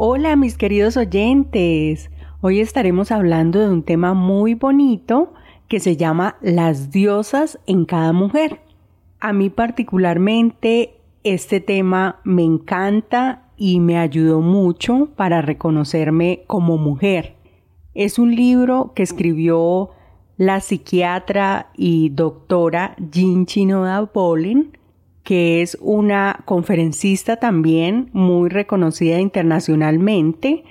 Hola mis queridos oyentes, hoy estaremos hablando de un tema muy bonito que se llama las diosas en cada mujer. A mí particularmente este tema me encanta y me ayudó mucho para reconocerme como mujer. Es un libro que escribió la psiquiatra y doctora Jean Chinoda Bolin que es una conferencista también muy reconocida internacionalmente,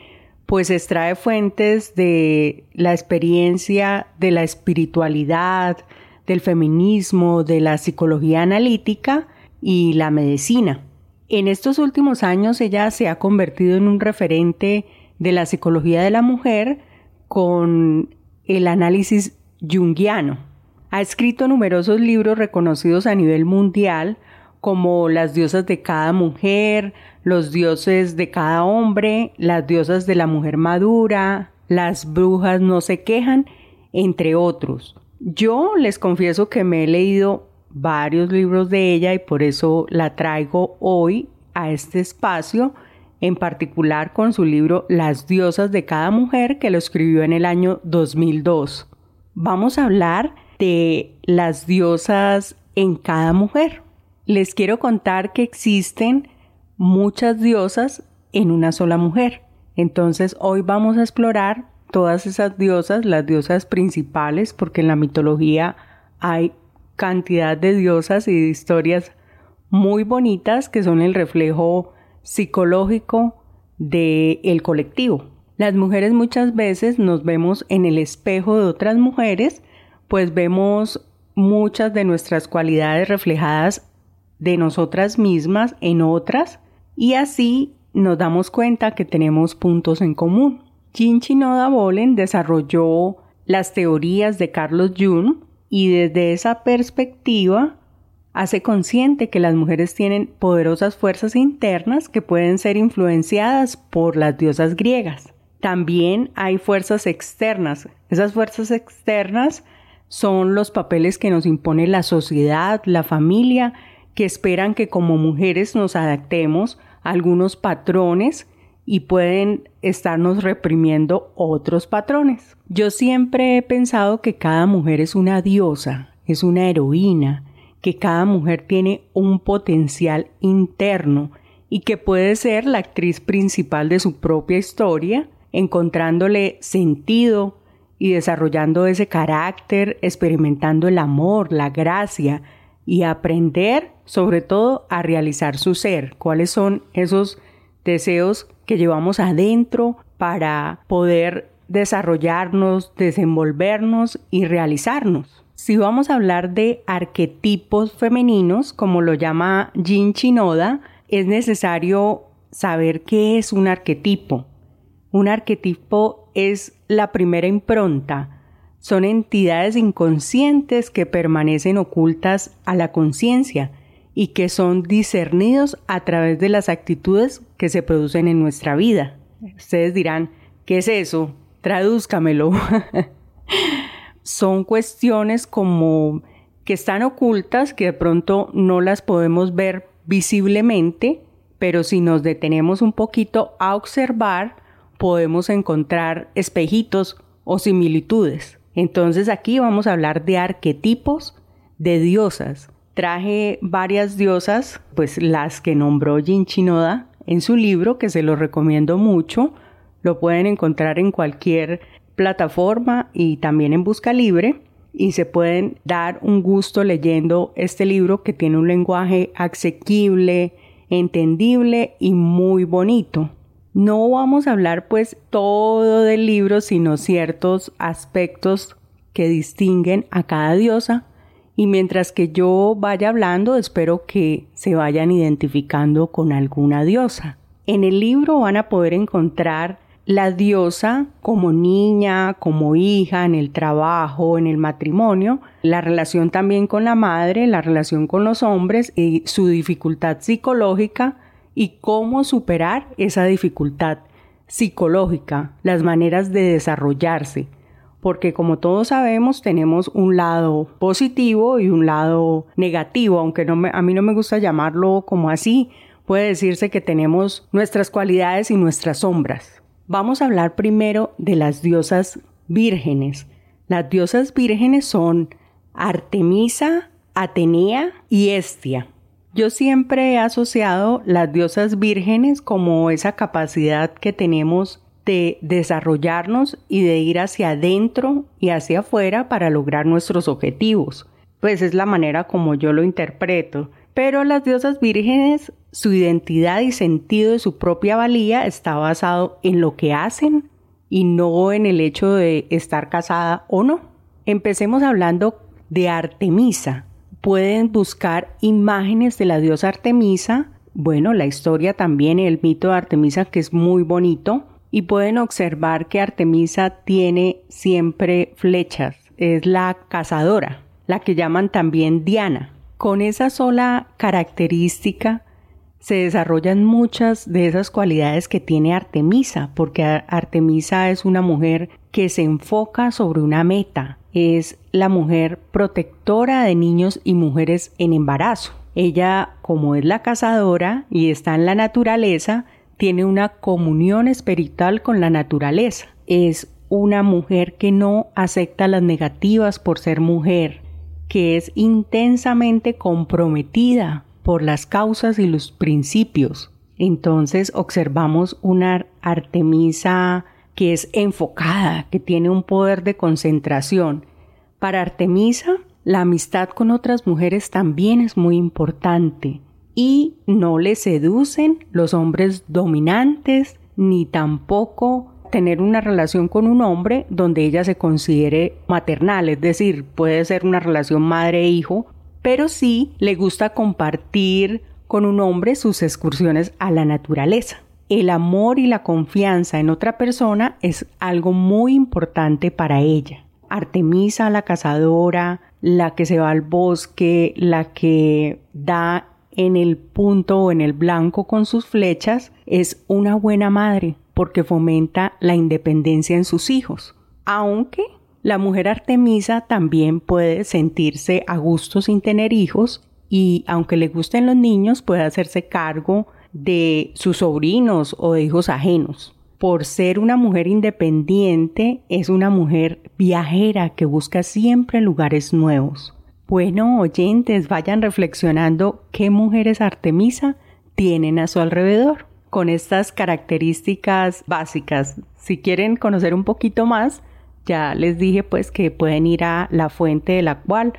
pues extrae fuentes de la experiencia de la espiritualidad, del feminismo, de la psicología analítica y la medicina. En estos últimos años ella se ha convertido en un referente de la psicología de la mujer con el análisis junguiano. Ha escrito numerosos libros reconocidos a nivel mundial como las diosas de cada mujer, los dioses de cada hombre, las diosas de la mujer madura, las brujas no se quejan, entre otros. Yo les confieso que me he leído varios libros de ella y por eso la traigo hoy a este espacio, en particular con su libro Las diosas de cada mujer que lo escribió en el año 2002. Vamos a hablar de las diosas en cada mujer les quiero contar que existen muchas diosas en una sola mujer. Entonces hoy vamos a explorar todas esas diosas, las diosas principales, porque en la mitología hay cantidad de diosas y de historias muy bonitas que son el reflejo psicológico del el colectivo. Las mujeres muchas veces nos vemos en el espejo de otras mujeres, pues vemos muchas de nuestras cualidades reflejadas de nosotras mismas en otras y así nos damos cuenta que tenemos puntos en común. Jean Chinoda Bolen desarrolló las teorías de Carlos Jung y desde esa perspectiva hace consciente que las mujeres tienen poderosas fuerzas internas que pueden ser influenciadas por las diosas griegas. También hay fuerzas externas. Esas fuerzas externas son los papeles que nos impone la sociedad, la familia que esperan que como mujeres nos adaptemos a algunos patrones y pueden estarnos reprimiendo otros patrones. Yo siempre he pensado que cada mujer es una diosa, es una heroína, que cada mujer tiene un potencial interno y que puede ser la actriz principal de su propia historia, encontrándole sentido y desarrollando ese carácter, experimentando el amor, la gracia, y aprender sobre todo a realizar su ser, cuáles son esos deseos que llevamos adentro para poder desarrollarnos, desenvolvernos y realizarnos. Si vamos a hablar de arquetipos femeninos, como lo llama Jean Chinoda, es necesario saber qué es un arquetipo. Un arquetipo es la primera impronta, son entidades inconscientes que permanecen ocultas a la conciencia y que son discernidos a través de las actitudes que se producen en nuestra vida. Ustedes dirán, ¿qué es eso? Tradúzcamelo. son cuestiones como que están ocultas, que de pronto no las podemos ver visiblemente, pero si nos detenemos un poquito a observar, podemos encontrar espejitos o similitudes. Entonces aquí vamos a hablar de arquetipos de diosas. Traje varias diosas, pues las que nombró Jin Chinoda en su libro, que se lo recomiendo mucho. Lo pueden encontrar en cualquier plataforma y también en Busca Libre. Y se pueden dar un gusto leyendo este libro que tiene un lenguaje asequible, entendible y muy bonito. No vamos a hablar pues todo del libro, sino ciertos aspectos que distinguen a cada diosa y mientras que yo vaya hablando espero que se vayan identificando con alguna diosa. En el libro van a poder encontrar la diosa como niña, como hija, en el trabajo, en el matrimonio, la relación también con la madre, la relación con los hombres y su dificultad psicológica y cómo superar esa dificultad psicológica, las maneras de desarrollarse, porque como todos sabemos tenemos un lado positivo y un lado negativo, aunque no a mí no me gusta llamarlo como así, puede decirse que tenemos nuestras cualidades y nuestras sombras. Vamos a hablar primero de las diosas vírgenes. Las diosas vírgenes son Artemisa, Atenea y Estia. Yo siempre he asociado las diosas vírgenes como esa capacidad que tenemos de desarrollarnos y de ir hacia adentro y hacia afuera para lograr nuestros objetivos. Pues es la manera como yo lo interpreto. Pero las diosas vírgenes, su identidad y sentido de su propia valía está basado en lo que hacen y no en el hecho de estar casada o no. Empecemos hablando de Artemisa. Pueden buscar imágenes de la diosa Artemisa. Bueno, la historia también, el mito de Artemisa que es muy bonito y pueden observar que Artemisa tiene siempre flechas, es la cazadora, la que llaman también Diana. Con esa sola característica se desarrollan muchas de esas cualidades que tiene Artemisa, porque Artemisa es una mujer que se enfoca sobre una meta, es la mujer protectora de niños y mujeres en embarazo. Ella, como es la cazadora y está en la naturaleza, tiene una comunión espiritual con la naturaleza. Es una mujer que no acepta las negativas por ser mujer, que es intensamente comprometida por las causas y los principios. Entonces observamos una Artemisa que es enfocada, que tiene un poder de concentración. Para Artemisa, la amistad con otras mujeres también es muy importante y no le seducen los hombres dominantes ni tampoco tener una relación con un hombre donde ella se considere maternal, es decir, puede ser una relación madre-hijo, pero sí le gusta compartir con un hombre sus excursiones a la naturaleza. El amor y la confianza en otra persona es algo muy importante para ella. Artemisa, la cazadora, la que se va al bosque, la que da en el punto o en el blanco con sus flechas es una buena madre porque fomenta la independencia en sus hijos. Aunque la mujer Artemisa también puede sentirse a gusto sin tener hijos y aunque le gusten los niños puede hacerse cargo de sus sobrinos o de hijos ajenos. Por ser una mujer independiente, es una mujer viajera que busca siempre lugares nuevos. Bueno, oyentes, vayan reflexionando qué mujeres Artemisa tienen a su alrededor con estas características básicas. Si quieren conocer un poquito más, ya les dije pues que pueden ir a la fuente de la cual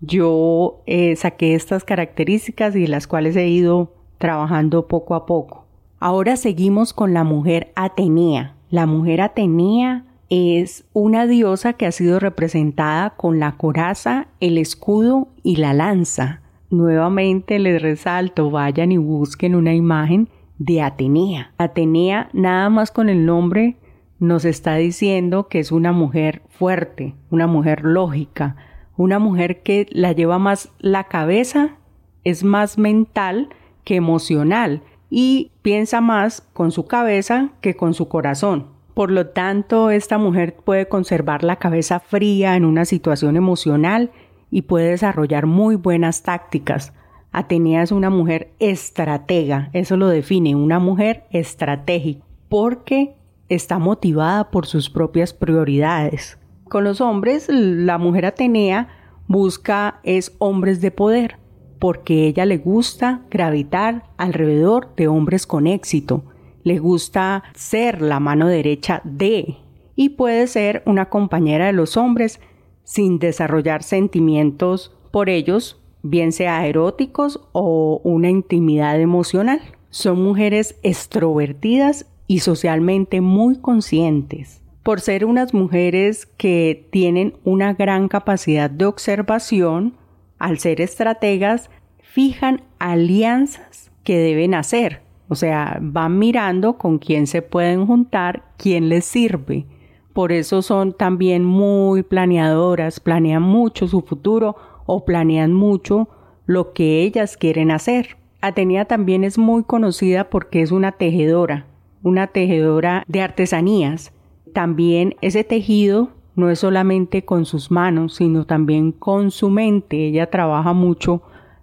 yo eh, saqué estas características y las cuales he ido trabajando poco a poco. Ahora seguimos con la mujer Atenea. La mujer Atenea es una diosa que ha sido representada con la coraza, el escudo y la lanza. Nuevamente les resalto, vayan y busquen una imagen de Atenea. Atenea, nada más con el nombre, nos está diciendo que es una mujer fuerte, una mujer lógica, una mujer que la lleva más la cabeza, es más mental que emocional y piensa más con su cabeza que con su corazón. Por lo tanto, esta mujer puede conservar la cabeza fría en una situación emocional y puede desarrollar muy buenas tácticas. Atenea es una mujer estratega, eso lo define, una mujer estratégica, porque está motivada por sus propias prioridades. Con los hombres, la mujer Atenea busca es hombres de poder, porque ella le gusta gravitar alrededor de hombres con éxito le gusta ser la mano derecha de y puede ser una compañera de los hombres sin desarrollar sentimientos por ellos, bien sea eróticos o una intimidad emocional. Son mujeres extrovertidas y socialmente muy conscientes. Por ser unas mujeres que tienen una gran capacidad de observación, al ser estrategas, fijan alianzas que deben hacer. O sea, van mirando con quién se pueden juntar, quién les sirve. Por eso son también muy planeadoras, planean mucho su futuro o planean mucho lo que ellas quieren hacer. Atenea también es muy conocida porque es una tejedora, una tejedora de artesanías. También ese tejido no es solamente con sus manos, sino también con su mente. Ella trabaja mucho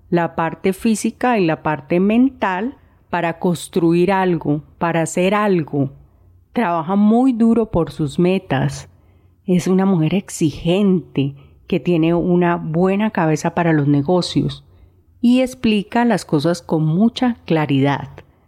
la parte física y la parte mental para construir algo, para hacer algo. Trabaja muy duro por sus metas. Es una mujer exigente que tiene una buena cabeza para los negocios y explica las cosas con mucha claridad.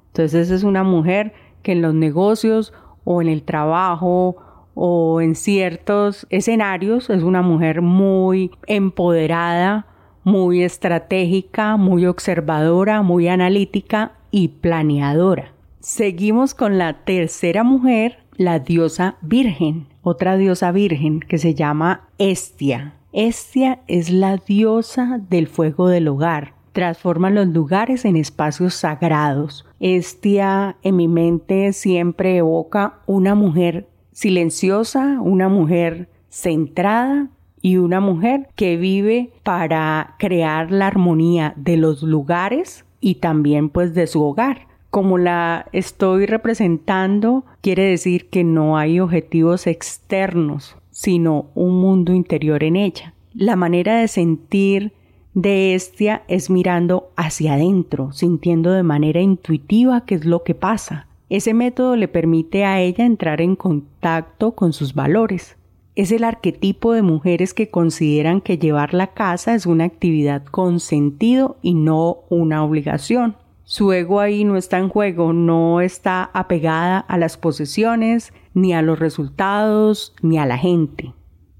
Entonces es una mujer que en los negocios o en el trabajo o en ciertos escenarios es una mujer muy empoderada, muy estratégica, muy observadora, muy analítica y planeadora. Seguimos con la tercera mujer, la diosa virgen, otra diosa virgen que se llama Estia. Estia es la diosa del fuego del hogar, transforma los lugares en espacios sagrados. Estia en mi mente siempre evoca una mujer silenciosa, una mujer centrada y una mujer que vive para crear la armonía de los lugares y también pues de su hogar. Como la estoy representando, quiere decir que no hay objetivos externos, sino un mundo interior en ella. La manera de sentir de Estia es mirando hacia adentro, sintiendo de manera intuitiva qué es lo que pasa. Ese método le permite a ella entrar en contacto con sus valores. Es el arquetipo de mujeres que consideran que llevar la casa es una actividad con sentido y no una obligación. Su ego ahí no está en juego, no está apegada a las posesiones, ni a los resultados, ni a la gente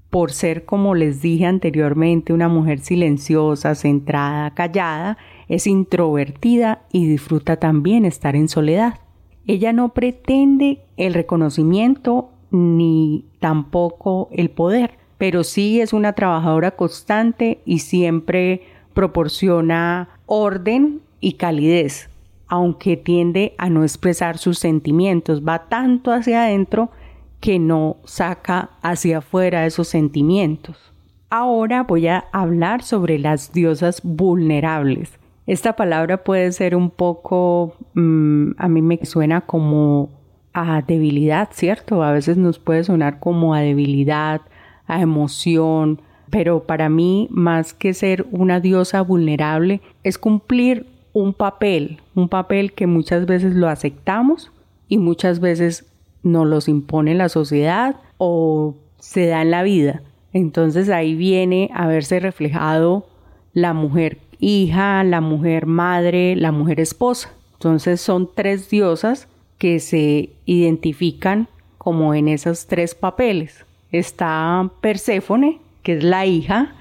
por ser, como les dije anteriormente, una mujer silenciosa, centrada, callada, es introvertida y disfruta también estar en soledad. Ella no pretende el reconocimiento ni tampoco el poder, pero sí es una trabajadora constante y siempre proporciona orden y calidez, aunque tiende a no expresar sus sentimientos, va tanto hacia adentro que no saca hacia afuera esos sentimientos. Ahora voy a hablar sobre las diosas vulnerables. Esta palabra puede ser un poco, mm, a mí me suena como a debilidad, ¿cierto? A veces nos puede sonar como a debilidad, a emoción, pero para mí, más que ser una diosa vulnerable, es cumplir un papel, un papel que muchas veces lo aceptamos y muchas veces no los impone la sociedad o se da en la vida. Entonces ahí viene a verse reflejado la mujer hija, la mujer madre, la mujer esposa. Entonces son tres diosas que se identifican como en esos tres papeles. Está Perséfone, que es la hija,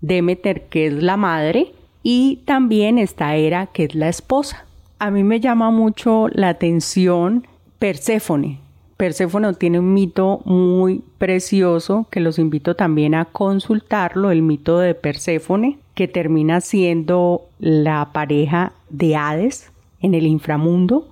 Demeter, que es la madre, y también está Hera, que es la esposa. A mí me llama mucho la atención Perséfone, Perséfone tiene un mito muy precioso que los invito también a consultarlo, el mito de Perséfone, que termina siendo la pareja de Hades en el inframundo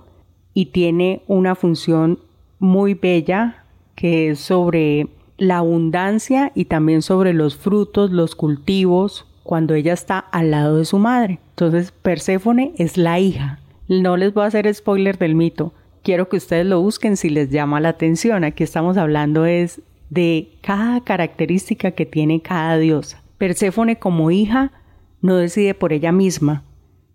y tiene una función muy bella que es sobre la abundancia y también sobre los frutos, los cultivos, cuando ella está al lado de su madre. Entonces Perséfone es la hija. No les voy a hacer spoiler del mito, quiero que ustedes lo busquen si les llama la atención. Aquí estamos hablando es de cada característica que tiene cada diosa. Perséfone como hija no decide por ella misma,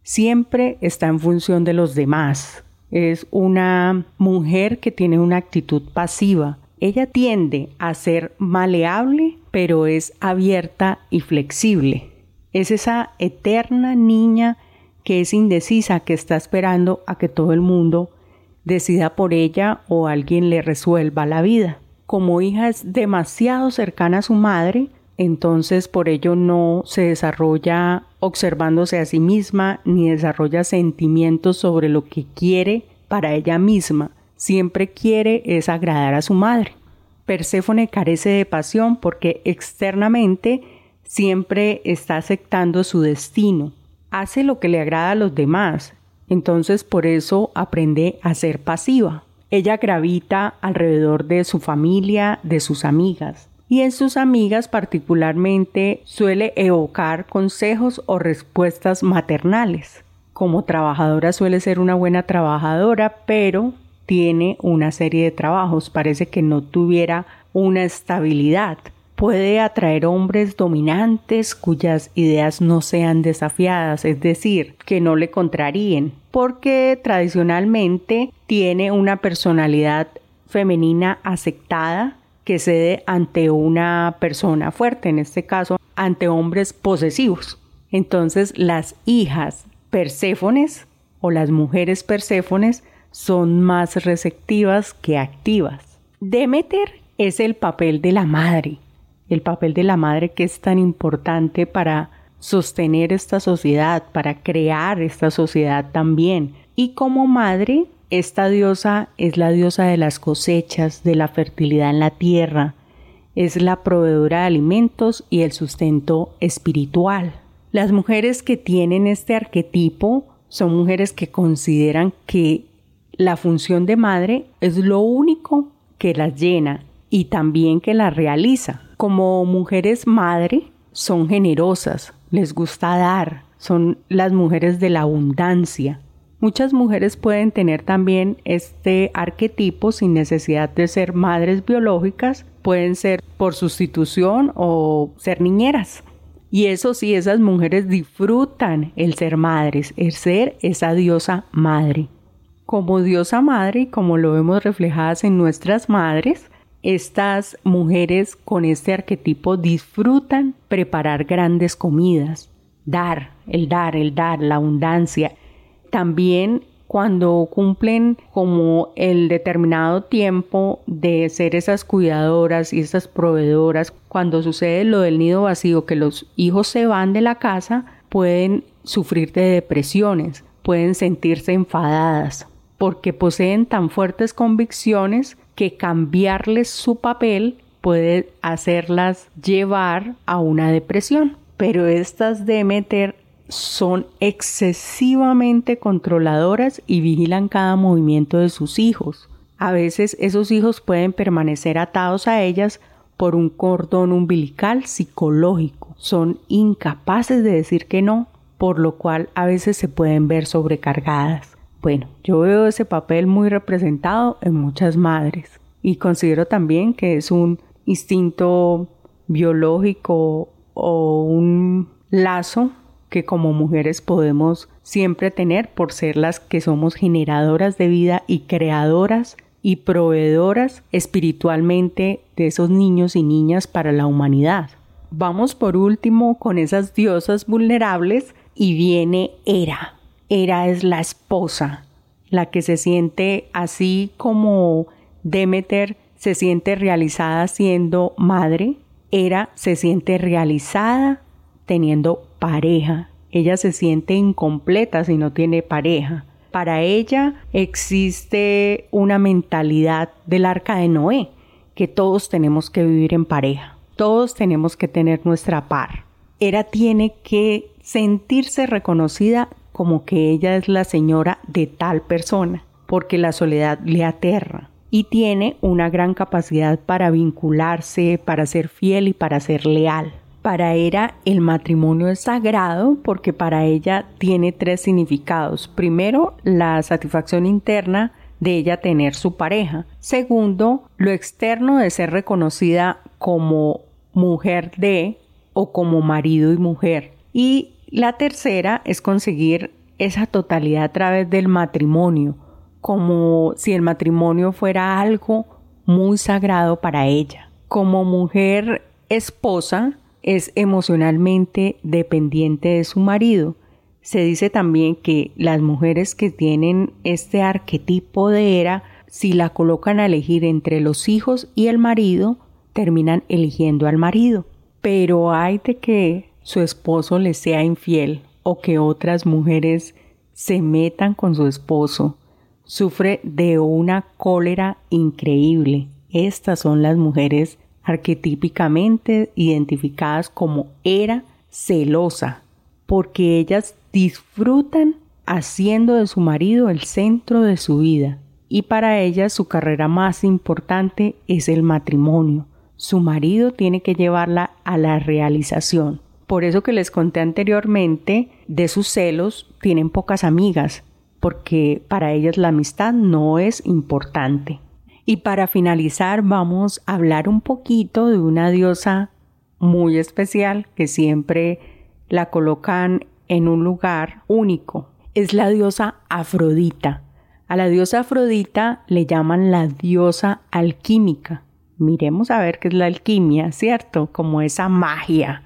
siempre está en función de los demás. Es una mujer que tiene una actitud pasiva. Ella tiende a ser maleable, pero es abierta y flexible. Es esa eterna niña que es indecisa, que está esperando a que todo el mundo decida por ella o alguien le resuelva la vida. Como hija es demasiado cercana a su madre, entonces por ello no se desarrolla observándose a sí misma ni desarrolla sentimientos sobre lo que quiere para ella misma. Siempre quiere es agradar a su madre. Perséfone carece de pasión porque externamente siempre está aceptando su destino, hace lo que le agrada a los demás, entonces por eso aprende a ser pasiva. Ella gravita alrededor de su familia, de sus amigas, y en sus amigas particularmente suele evocar consejos o respuestas maternales. Como trabajadora suele ser una buena trabajadora, pero tiene una serie de trabajos, parece que no tuviera una estabilidad. Puede atraer hombres dominantes cuyas ideas no sean desafiadas, es decir, que no le contraríen, porque tradicionalmente tiene una personalidad femenina aceptada que cede ante una persona fuerte, en este caso ante hombres posesivos. Entonces las hijas perséfones o las mujeres perséfones son más receptivas que activas. Demeter es el papel de la madre, el papel de la madre que es tan importante para sostener esta sociedad, para crear esta sociedad también. Y como madre esta diosa es la diosa de las cosechas, de la fertilidad en la tierra, es la proveedora de alimentos y el sustento espiritual. Las mujeres que tienen este arquetipo son mujeres que consideran que la función de madre es lo único que las llena y también que las realiza. Como mujeres madre, son generosas, les gusta dar, son las mujeres de la abundancia, Muchas mujeres pueden tener también este arquetipo sin necesidad de ser madres biológicas, pueden ser por sustitución o ser niñeras. Y eso sí, esas mujeres disfrutan el ser madres, el ser esa diosa madre. Como diosa madre, como lo vemos reflejadas en nuestras madres, estas mujeres con este arquetipo disfrutan preparar grandes comidas, dar, el dar, el dar, la abundancia, también cuando cumplen como el determinado tiempo de ser esas cuidadoras y esas proveedoras, cuando sucede lo del nido vacío, que los hijos se van de la casa, pueden sufrir de depresiones, pueden sentirse enfadadas, porque poseen tan fuertes convicciones que cambiarles su papel puede hacerlas llevar a una depresión. Pero estas de meter son excesivamente controladoras y vigilan cada movimiento de sus hijos. A veces esos hijos pueden permanecer atados a ellas por un cordón umbilical psicológico. Son incapaces de decir que no, por lo cual a veces se pueden ver sobrecargadas. Bueno, yo veo ese papel muy representado en muchas madres y considero también que es un instinto biológico o un lazo que como mujeres podemos siempre tener por ser las que somos generadoras de vida y creadoras y proveedoras espiritualmente de esos niños y niñas para la humanidad. Vamos por último con esas diosas vulnerables y viene Hera. Hera es la esposa, la que se siente así como Demeter se siente realizada siendo madre, Hera se siente realizada teniendo pareja. Ella se siente incompleta si no tiene pareja. Para ella existe una mentalidad del arca de Noé, que todos tenemos que vivir en pareja, todos tenemos que tener nuestra par. Era tiene que sentirse reconocida como que ella es la señora de tal persona, porque la soledad le aterra y tiene una gran capacidad para vincularse, para ser fiel y para ser leal. Para Era el matrimonio es sagrado porque para ella tiene tres significados. Primero, la satisfacción interna de ella tener su pareja. Segundo, lo externo de ser reconocida como mujer de o como marido y mujer. Y la tercera es conseguir esa totalidad a través del matrimonio, como si el matrimonio fuera algo muy sagrado para ella. Como mujer esposa, es emocionalmente dependiente de su marido. Se dice también que las mujeres que tienen este arquetipo de era, si la colocan a elegir entre los hijos y el marido, terminan eligiendo al marido. Pero hay de que su esposo le sea infiel o que otras mujeres se metan con su esposo. Sufre de una cólera increíble. Estas son las mujeres arquetípicamente identificadas como era celosa, porque ellas disfrutan haciendo de su marido el centro de su vida y para ellas su carrera más importante es el matrimonio. Su marido tiene que llevarla a la realización. Por eso que les conté anteriormente de sus celos, tienen pocas amigas, porque para ellas la amistad no es importante. Y para finalizar vamos a hablar un poquito de una diosa muy especial que siempre la colocan en un lugar único. Es la diosa Afrodita. A la diosa Afrodita le llaman la diosa alquímica. Miremos a ver qué es la alquimia, ¿cierto? Como esa magia.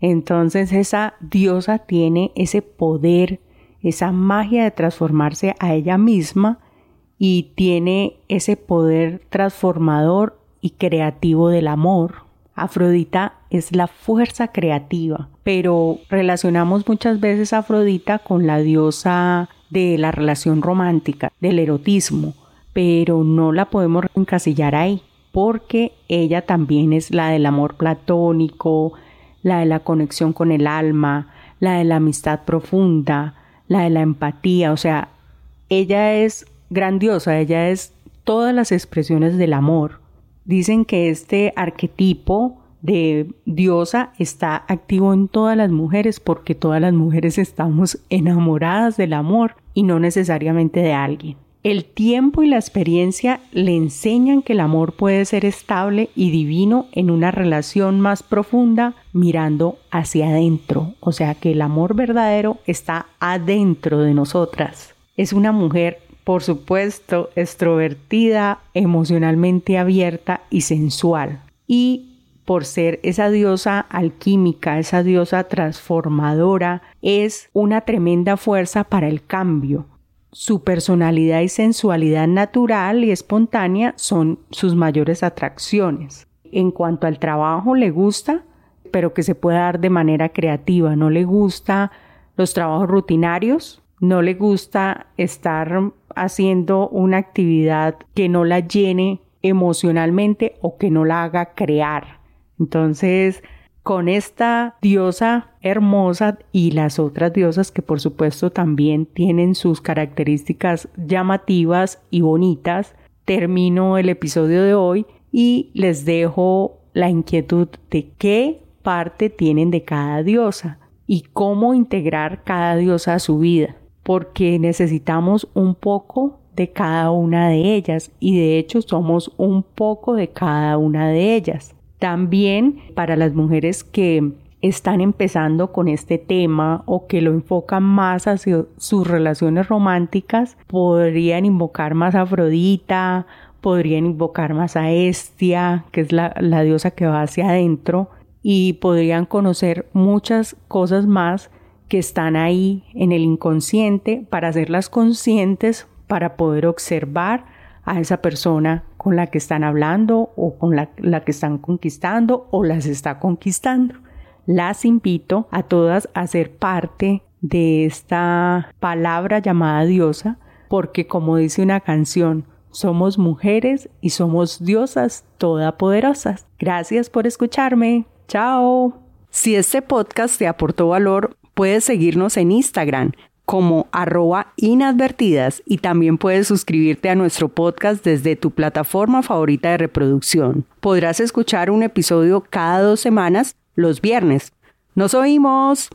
Entonces esa diosa tiene ese poder, esa magia de transformarse a ella misma y tiene ese poder transformador y creativo del amor. Afrodita es la fuerza creativa, pero relacionamos muchas veces a Afrodita con la diosa de la relación romántica, del erotismo, pero no la podemos encasillar ahí, porque ella también es la del amor platónico, la de la conexión con el alma, la de la amistad profunda, la de la empatía, o sea, ella es grandiosa, ella es todas las expresiones del amor. Dicen que este arquetipo de diosa está activo en todas las mujeres porque todas las mujeres estamos enamoradas del amor y no necesariamente de alguien. El tiempo y la experiencia le enseñan que el amor puede ser estable y divino en una relación más profunda mirando hacia adentro, o sea que el amor verdadero está adentro de nosotras. Es una mujer por supuesto, extrovertida, emocionalmente abierta y sensual. Y por ser esa diosa alquímica, esa diosa transformadora, es una tremenda fuerza para el cambio. Su personalidad y sensualidad natural y espontánea son sus mayores atracciones. En cuanto al trabajo, le gusta, pero que se pueda dar de manera creativa. No le gusta los trabajos rutinarios, no le gusta estar haciendo una actividad que no la llene emocionalmente o que no la haga crear. Entonces, con esta diosa hermosa y las otras diosas que por supuesto también tienen sus características llamativas y bonitas, termino el episodio de hoy y les dejo la inquietud de qué parte tienen de cada diosa y cómo integrar cada diosa a su vida porque necesitamos un poco de cada una de ellas y de hecho somos un poco de cada una de ellas. También para las mujeres que están empezando con este tema o que lo enfocan más hacia sus relaciones románticas, podrían invocar más a Afrodita, podrían invocar más a Estia, que es la, la diosa que va hacia adentro, y podrían conocer muchas cosas más que están ahí en el inconsciente para hacerlas conscientes, para poder observar a esa persona con la que están hablando o con la, que están conquistando o las está conquistando. Las invito a todas a ser parte de esta palabra llamada diosa, porque como dice una canción, somos mujeres y somos diosas todopoderosas. Gracias por escucharme. Chao. Si este podcast te aportó valor, Puedes seguirnos en Instagram como arroba inadvertidas y también puedes suscribirte a nuestro podcast desde tu plataforma favorita de reproducción. Podrás escuchar un episodio cada dos semanas los viernes. Nos oímos.